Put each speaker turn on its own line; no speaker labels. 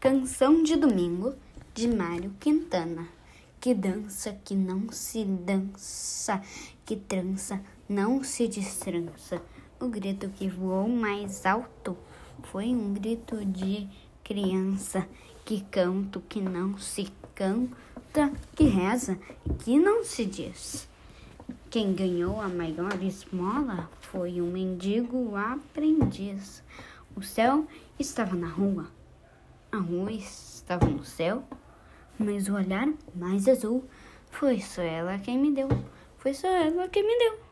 Canção de Domingo de Mário Quintana. Que dança que não se dança, que trança não se destrança. O grito que voou mais alto foi um grito de criança. Que canto que não se canta, que reza que não se diz. Quem ganhou a maior esmola foi um mendigo aprendiz. O céu estava na rua, a rua estava no céu, mas o olhar mais azul foi só ela quem me deu. Foi só ela quem me deu.